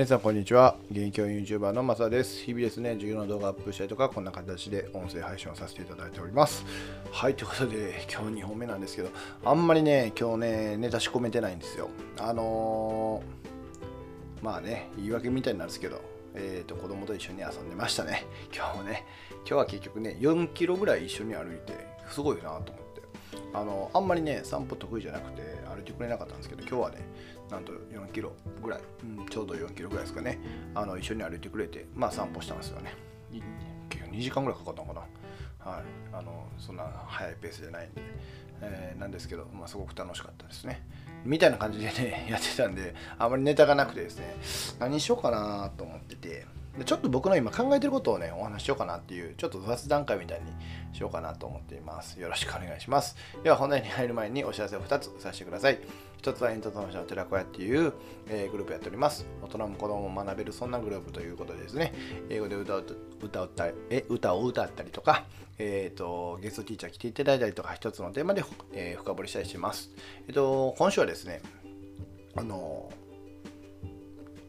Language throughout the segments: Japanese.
皆さんこんにちは。現役教員 YouTuber のマサです。日々ですね授業の動画アップしたりとかこんな形で音声配信をさせていただいております。はいということで今日2本目なんですけどあんまりね今日ねネタ仕込めてないんですよ。あのー、まあね言い訳みたいになるんですけどえーと、子供と一緒に遊んでましたね。今日もね今日は結局ね4キロぐらい一緒に歩いてすごいなと思って。あのあんまりね散歩得意じゃなくて歩いてくれなかったんですけど今日はねなんと4キロぐらい、うん、ちょうど4キロぐらいですかね。あの一緒に歩いてくれてまあ散歩したんですよね。結構2時間ぐらいかかったのかな。はい。あのそんな速いペースじゃないんで、えー、なんですけど、まあ、すごく楽しかったですね。みたいな感じでね やってたんであまりネタがなくてですね何しようかなと思ってて。でちょっと僕の今考えてることをね、お話ししようかなっていう、ちょっと雑談会みたいにしようかなと思っています。よろしくお願いします。では本題に入る前にお知らせを2つさせてください。1つはエンターテイの寺子屋っていう、えー、グループやっております。大人も子供も学べるそんなグループということでですね、英語で歌う歌歌え歌を歌ったりとか、えーと、ゲストティーチャー来ていただいたりとか、1つのテーマで、えー、深掘りしたりします。えっ、ー、と、今週はですね、あの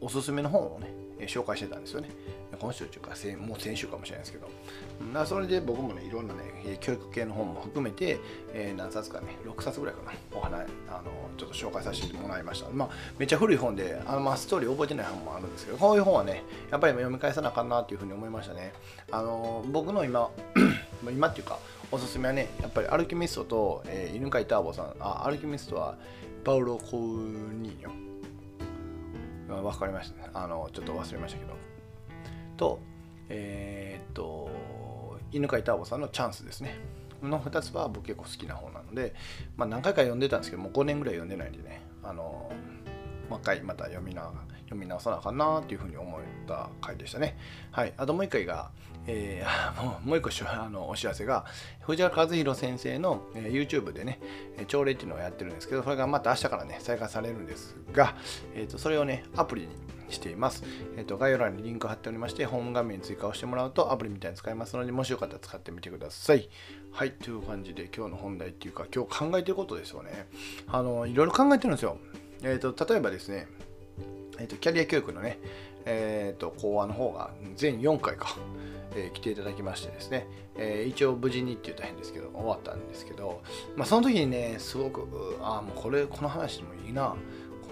おすすめの本をね、紹介してたんですよね。今週というか、もう先週かもしれないですけど。なそれで僕もね、いろんなね、教育系の本も含めて、えー、何冊かね、6冊ぐらいかな、お話、あの、ちょっと紹介させてもらいました。まあ、めっちゃ古い本で、あの、まあ、ストーリー覚えてない本もあるんですけど、こういう本はね、やっぱり読み返さなあかんなっていうふうに思いましたね。あの、僕の今、今っていうか、おすすめはね、やっぱりアルキミストと、えー、犬飼ターボさん、あ、アルキミストはパウロ・コウニーニョ。分かりましたね。あの、ちょっと忘れましたけど。と、えー、っと、犬飼ターボさんのチャンスですね。の2つは僕結構好きな方なので、まあ、何回か読んでたんですけどもう5年ぐらい読んでないんでね、あの、もう一回また読みな読み直さなあかんなっていうふうに思った回でしたね。はい。あともう一回が、えー、もうもう一個 あのお知らせが、藤原和弘先生の、えー、YouTube でね、朝礼っていうのをやってるんですけど、それがまた明日からね、再開されるんですが、えーと、それをね、アプリにしています。えーと、概要欄にリンク貼っておりまして、ホーム画面に追加をしてもらうとアプリみたいに使えますので、もしよかったら使ってみてください。はい、という感じで今日の本題っていうか、今日考えてることですよね。あの、いろいろ考えてるんですよ。えっ、ー、と、例えばですね、えーと、キャリア教育のね、えーと、講話の方が全4回か、えー、来ていただきましてですね、えー、一応無事にって言うと変ですけど終わったんですけど、まあ、その時にねすごくああもうこれこの話でもいいな。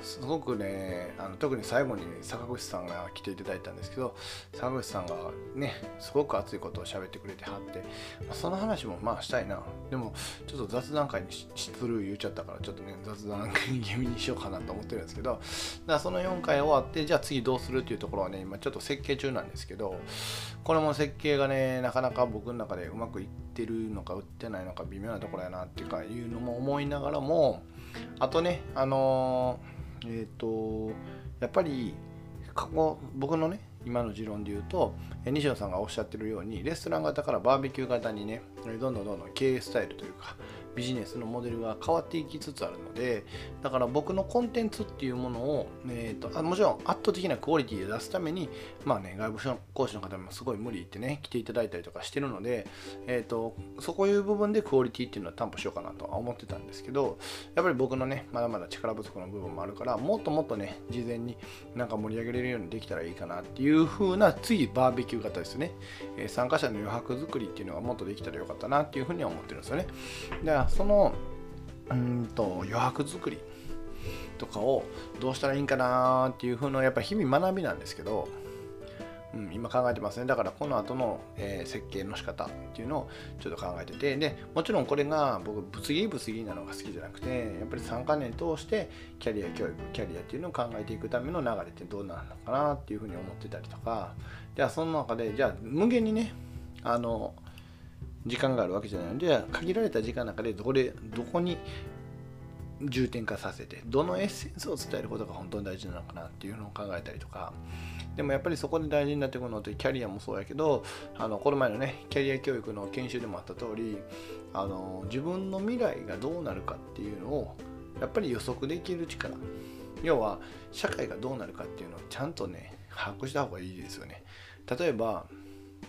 すごくねあの特に最後に坂口さんが来ていただいたんですけど坂口さんがねすごく熱いことを喋ってくれてはって、まあ、その話もまあしたいな。でもちょっと雑談会にする言っちゃったからちょっとね雑談気味にしようかなと思ってるんですけどだからその4回終わってじゃあ次どうするっていうところはね今ちょっと設計中なんですけどこれも設計がねなかなか僕の中でうまくいってるのか売ってないのか微妙なところやなっていうかいうのも思いながらもあとねあのーえっ、ー、とやっぱり過去僕のね今の持論で言うと西野さんがおっしゃってるようにレストラン型からバーベキュー型にねどんどんどんどん経営スタイルというかビジネスのモデルが変わっていきつつあるのでだから僕のコンテンツっていうものを、えーと、あもちろん圧倒的なクオリティで出すためにまあね外部講師の方もすごい無理言ってね来ていただいたりとかしてるので、えーと、そういう部分でクオリティっていうのは担保しようかなとは思ってたんですけどやっぱり僕のねまだまだ力不足の部分もあるからもっともっとね事前になんか盛り上げれるようにできたらいいかなっていう風な次バーベキュー型ですね、えー、参加者の余白作りっていうのがもっとできたらよかったなっていうふうには思ってるんですよね。だからそのうんと余白作りとかをどうしたらいいんかなっていう風のやっぱ日々学びなんですけど、うん、今考えてますね。だからこの後の、えー、設計の仕方っていうのをちょっと考えててでもちろんこれが僕ぶつ切りぶつ切りなのが好きじゃなくてやっぱり3カ年通してキャリア教育キャリアっていうのを考えていくための流れってどうなるのかなっていうふうに思ってたりとかじゃあその中でじゃあ無限にねあの時間があるわけじゃないので限られた時間の中でどこでどこに重点化させてどのエッセンスを伝えることが本当に大事なのかなっていうのを考えたりとか。でもやっぱりそこで大事になってくるのってキャリアもそうやけどあのこの前のねキャリア教育の研修でもあった通りあり自分の未来がどうなるかっていうのをやっぱり予測できる力。要は社会がどうなるかっていうのをちゃんとね把握した方がいいですよね。例えば、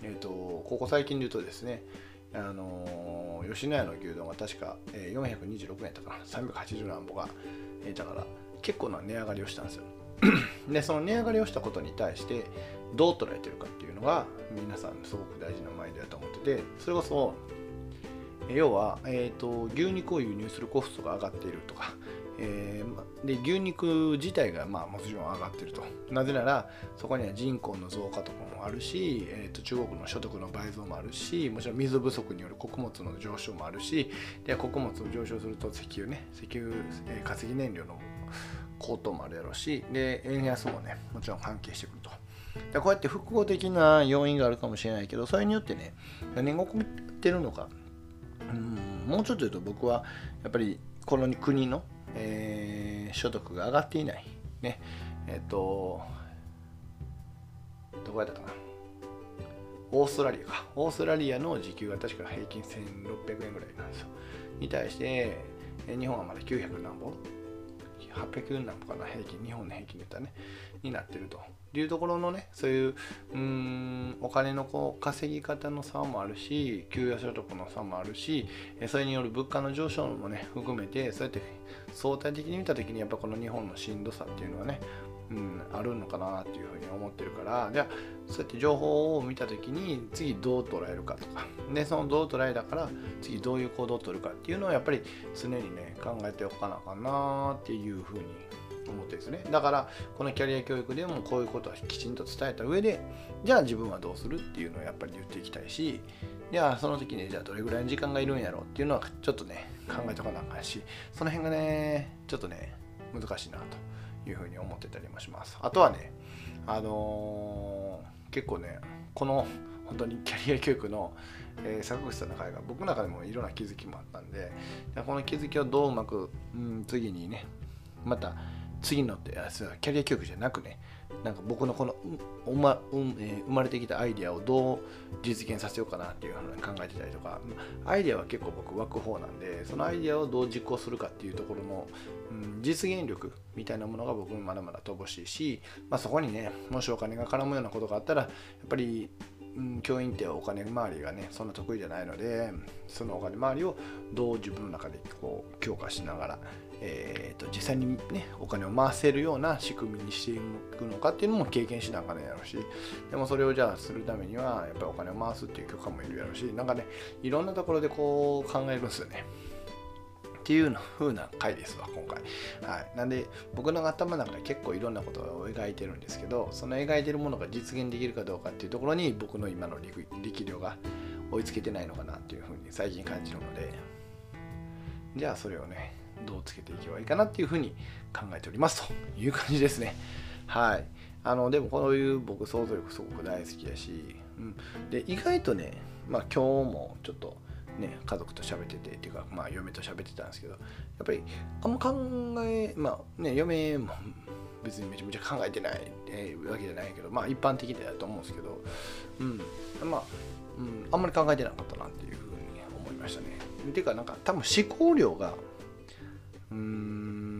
えーとここ最近で言うとですねあの吉野家の牛丼が確か、え426円とか380何歩が、えだから結構な値上がりをしたんですよ。でその値上がりをしたことに対してどう捉えてるかっていうのが皆さんすごく大事なマインドだと思っててそれこそ要は、えーと、牛肉を輸入するコストが上がっているとか、えー、で牛肉自体が、まあ、もちろん上がってるとなぜならそこには人口の増加とかもあるし、えーと、中国の所得の倍増もあるしもちろん水不足による穀物の上昇もあるしで穀物を上昇すると石油ね石油、えー、化石燃料の高騰もあるやろうしで円安もねもちろん関係してくると。でこうやって複合的な要因があるかもしれないけどそれによってね何が起こってるのかうんもうちょっと言うと僕はやっぱりこの国の、えー、所得が上がっていない。ね。えっ、とどこやったかな。オーストラリアか。オーストラリアの時給が確か平均1600円ぐらいなんですよ。に対して日本はまだ900何本。800円なんとかな平均日本の平均で言ったらねになってるというところのねそういううんお金のこう稼ぎ方の差もあるし給与所得の差もあるしそれによる物価の上昇もね含めてそうやって相対的に見た時にやっぱこの日本のしんどさっていうのはねうん、あるのかなっていうふうに思ってるからじゃあそうやって情報を見た時に次どう捉えるかとか。でそのどう捉えたから次どういう行動をとるかっていうのをやっぱり常にね考えておかなあかんなっていうふうに思ってですね。だからこのキャリア教育でもこういうことはきちんと伝えた上でじゃあ自分はどうするっていうのをやっぱり言っていきたいしじゃあその時にじゃあどれぐらいの時間がいるんやろうっていうのはちょっとね考えておかなあかんしその辺がねちょっとね難しいなと。いうふうに思ってたりもします。あとはね、あのー、結構ね、この本当にキャリア教育の、えー、坂口さんの会が僕の中でもいろんな気づきもあったんで、この気づきをどううまく、うん、次にね、また次のってキャリア教育じゃなくね、なんか僕のこのう、まうんえー、生まれてきたアイデアをどう実現させようかなっていうふうに考えてたりとか。アイデアは結構僕湧く方なんでそのアイデアをどう実行するかっていうところの、うん、実現力みたいなものが僕もまだまだ乏しいし、まあ、そこにねもしお金が絡むようなことがあったらやっぱりうん、教員ってお金回りがねそんな得意じゃないのでそのお金回りをどう自分の中でこう強化しながら、えーと、実際にねお金を回せるような仕組みにしていくのかっていうのも経験しながらやろうしでもそれをじゃあするためにはやっぱりお金を回すっていう許可もいるやろうしなんかねいろんなところでこう考えるんですよね。っていう風な回ですわ、今回。はい。なんで、僕の頭の中で結構いろんなことを描いてるんですけど、その描いてるものが実現できるかどうかっていうところに、僕の今の力量が追いつけてないのかなっていう風に最近感じるので、じゃあそれをね、どうつけていけばいいかなっていう風に考えておりますという感じですね。はい。あの、でもこういう僕想像力すごく大好きだし、うん。で、意外とね、まあ今日もちょっと、ね、家族と喋っててっていうか、まあ、嫁と喋ってたんですけどやっぱりあんま考えまあね嫁も別にめちゃめちゃ考えてない、えー、わけじゃないけどまあ一般的だと思うんですけどうんまあ、うん、あんまり考えてなかったなっていうふうに思いましたね。っていうかなんか多分思考量がうーん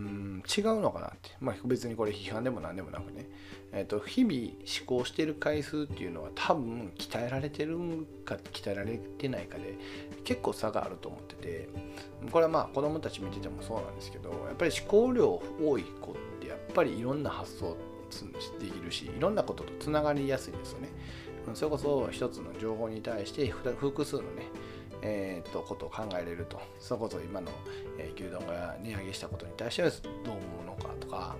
違うのかなって。まあ別にこれ批判でも何でもなくね。えーと、日々思考してる回数っていうのは多分鍛えられてるか鍛えられてないかで結構差があると思ってて。これはまあ子供たち見ててもそうなんですけどやっぱり思考量多い子ってやっぱりいろんな発想できるしいろんなこととつながりやすいんですよね。それこそ一つの情報に対して複数のねえー、とことを考えれると。それこそ今の、えー、牛丼が値上げしたことに対してはどう思うのかとか、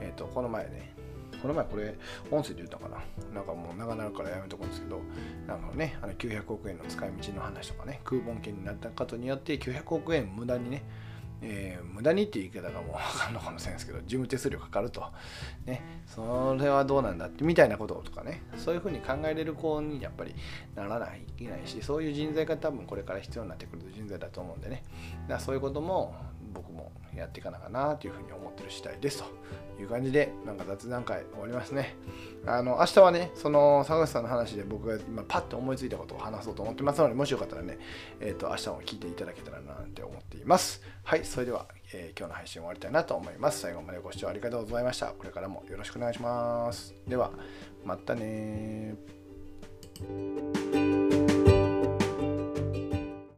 えー、とこの前ねこの前これ音声で言ったかな。なんかもう長なるからやめとくんですけどあのねあの900億円の使い道の話とかねクーポン券になったことによって900億円無駄にねえー、無駄にっていう言い方がもう分かんのかもしれないですけど、事務手数料かかると。ね、それはどうなんだってみたいなこととかね、そういうふうに考えれる子にやっぱりならないいけないし、そういう人材が多分これから必要になってくる人材だと思うんでね、だからそういうことも僕もやっていかなかなというふうに思ってる次第ですという感じで、なんか雑談会終わりますね。あの、明日はね、その坂口さんの話で僕が今パッと思いついたことを話そうと思ってますので、もしよかったらね、えっ、ー、と、明日も聞いていただけたらなって思っています。はい、それでは、えー、今日の配信終わりたいなと思います。最後までご視聴ありがとうございました。これからもよろしくお願いします。では、またね